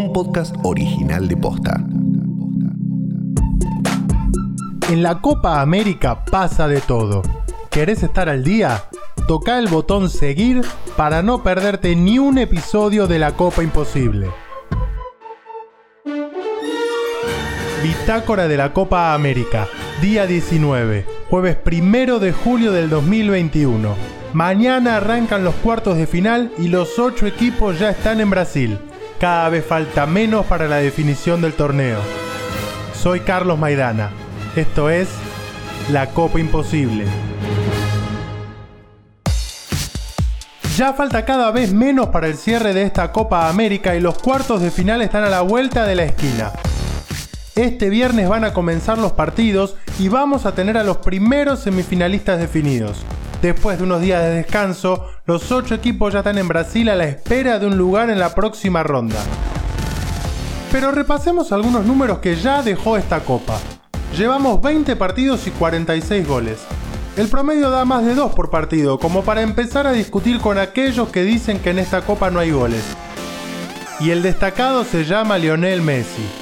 un podcast original de Posta. En la Copa América pasa de todo. ¿Querés estar al día? Toca el botón seguir para no perderte ni un episodio de la Copa Imposible. Bitácora de la Copa América, día 19, jueves 1 de julio del 2021. Mañana arrancan los cuartos de final y los ocho equipos ya están en Brasil. Cada vez falta menos para la definición del torneo. Soy Carlos Maidana. Esto es La Copa Imposible. Ya falta cada vez menos para el cierre de esta Copa América y los cuartos de final están a la vuelta de la esquina. Este viernes van a comenzar los partidos y vamos a tener a los primeros semifinalistas definidos. Después de unos días de descanso, los ocho equipos ya están en Brasil a la espera de un lugar en la próxima ronda. Pero repasemos algunos números que ya dejó esta copa. Llevamos 20 partidos y 46 goles. El promedio da más de 2 por partido, como para empezar a discutir con aquellos que dicen que en esta copa no hay goles. Y el destacado se llama Lionel Messi.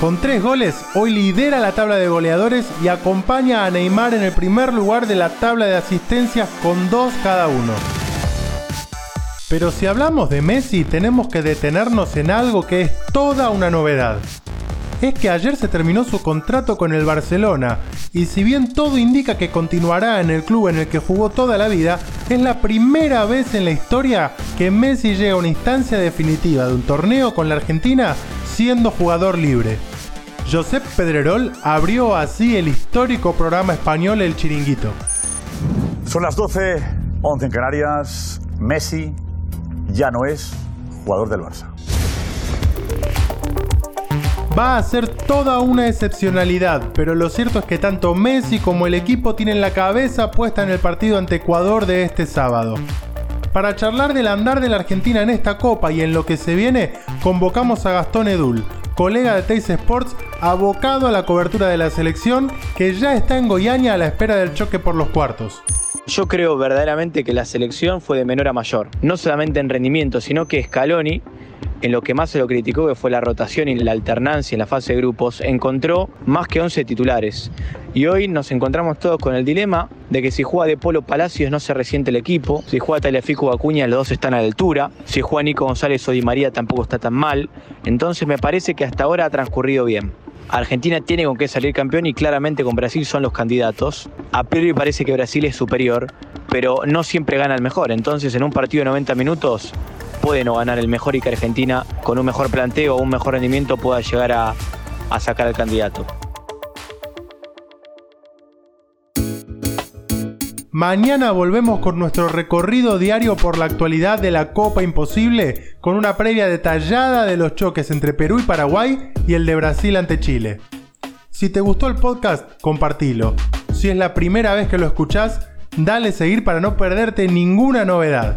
Con tres goles, hoy lidera la tabla de goleadores y acompaña a Neymar en el primer lugar de la tabla de asistencias con dos cada uno. Pero si hablamos de Messi, tenemos que detenernos en algo que es toda una novedad. Es que ayer se terminó su contrato con el Barcelona, y si bien todo indica que continuará en el club en el que jugó toda la vida, es la primera vez en la historia que Messi llega a una instancia definitiva de un torneo con la Argentina siendo jugador libre. Josep Pedrerol abrió así el histórico programa español El Chiringuito. Son las 12, 11 en Canarias. Messi ya no es jugador del Barça. Va a ser toda una excepcionalidad, pero lo cierto es que tanto Messi como el equipo tienen la cabeza puesta en el partido ante Ecuador de este sábado. Para charlar del andar de la Argentina en esta copa y en lo que se viene, convocamos a Gastón Edul, colega de Teis Sports, abocado a la cobertura de la selección, que ya está en Goiânia a la espera del choque por los cuartos. Yo creo verdaderamente que la selección fue de menor a mayor, no solamente en rendimiento, sino que Scaloni en lo que más se lo criticó, que fue la rotación y la alternancia en la fase de grupos, encontró más que 11 titulares. Y hoy nos encontramos todos con el dilema de que si juega de Polo Palacios no se resiente el equipo, si juega Taliafico Acuña los dos están a la altura, si juega Nico González o Di María tampoco está tan mal. Entonces me parece que hasta ahora ha transcurrido bien. Argentina tiene con qué salir campeón y claramente con Brasil son los candidatos. A priori parece que Brasil es superior, pero no siempre gana el mejor. Entonces en un partido de 90 minutos puede no ganar el mejor y que Argentina con un mejor planteo o un mejor rendimiento pueda llegar a, sacar al candidato. Mañana volvemos con nuestro recorrido diario por la actualidad de la Copa Imposible, con una previa detallada de los choques entre Perú y Paraguay y el de Brasil ante Chile. Si te gustó el podcast, compartilo. Si es la primera vez que lo escuchás, dale seguir para no perderte ninguna novedad.